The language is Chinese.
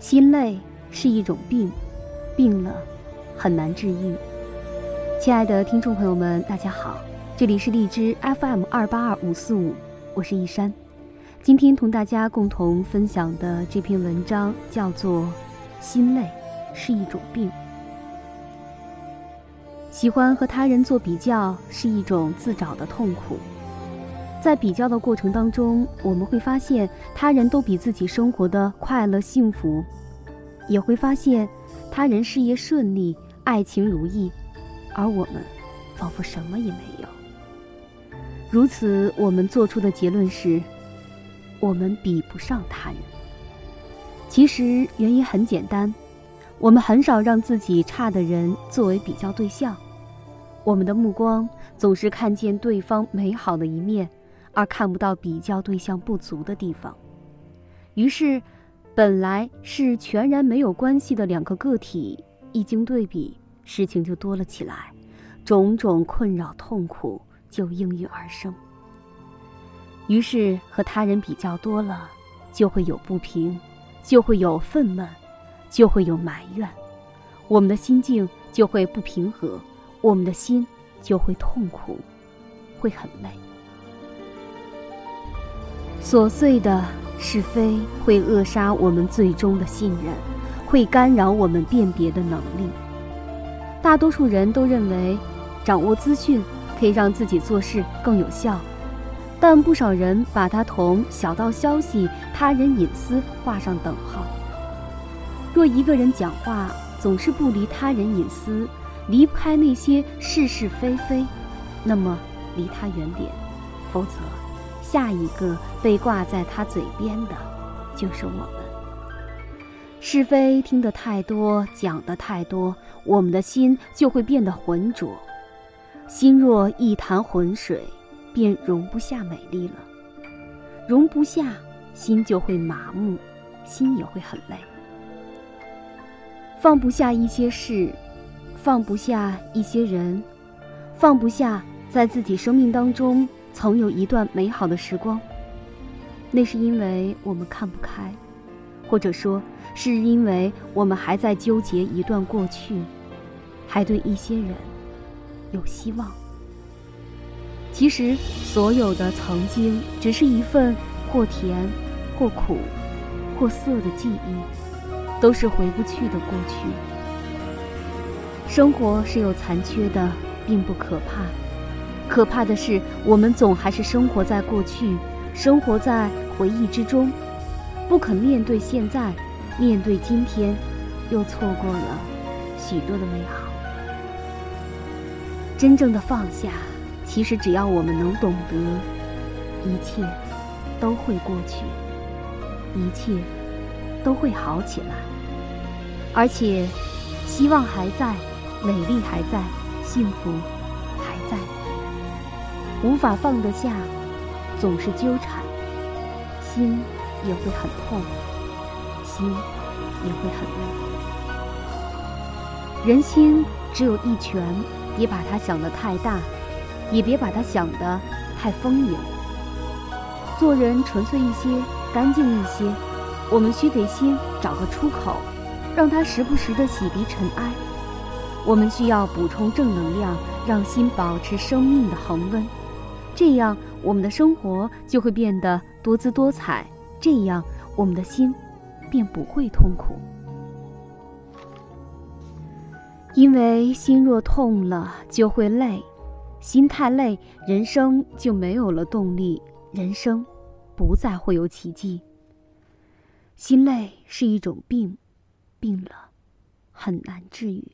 心累是一种病，病了很难治愈。亲爱的听众朋友们，大家好，这里是荔枝 FM 二八二五四五，我是一山。今天同大家共同分享的这篇文章叫做《心累是一种病》。喜欢和他人做比较是一种自找的痛苦。在比较的过程当中，我们会发现他人都比自己生活的快乐幸福，也会发现他人事业顺利、爱情如意，而我们仿佛什么也没有。如此，我们做出的结论是：我们比不上他人。其实原因很简单，我们很少让自己差的人作为比较对象，我们的目光总是看见对方美好的一面。而看不到比较对象不足的地方，于是，本来是全然没有关系的两个个体，一经对比，事情就多了起来，种种困扰痛苦就应运而生。于是和他人比较多了，就会有不平，就会有愤懑，就会有埋怨，我们的心境就会不平和，我们的心就会痛苦，会很累。琐碎的是非会扼杀我们最终的信任，会干扰我们辨别的能力。大多数人都认为，掌握资讯可以让自己做事更有效，但不少人把它同小道消息、他人隐私画上等号。若一个人讲话总是不离他人隐私，离不开那些是是非非，那么离他远点，否则。下一个被挂在他嘴边的，就是我们。是非听得太多，讲得太多，我们的心就会变得浑浊。心若一潭浑水，便容不下美丽了。容不下，心就会麻木，心也会很累。放不下一些事，放不下一些人，放不下在自己生命当中。曾有一段美好的时光，那是因为我们看不开，或者说是因为我们还在纠结一段过去，还对一些人有希望。其实，所有的曾经只是一份或甜、或苦、或涩的记忆，都是回不去的过去。生活是有残缺的，并不可怕。可怕的是，我们总还是生活在过去，生活在回忆之中，不肯面对现在，面对今天，又错过了许多的美好。真正的放下，其实只要我们能懂得，一切都会过去，一切都会好起来，而且希望还在，美丽还在，幸福。无法放得下，总是纠缠，心也会很痛，心也会很累。人心只有一拳，别把它想得太大，也别把它想得太丰盈。做人纯粹一些，干净一些。我们需给心找个出口，让它时不时的洗涤尘埃。我们需要补充正能量，让心保持生命的恒温。这样，我们的生活就会变得多姿多彩；这样，我们的心便不会痛苦。因为心若痛了，就会累；心太累，人生就没有了动力，人生不再会有奇迹。心累是一种病，病了很难治愈。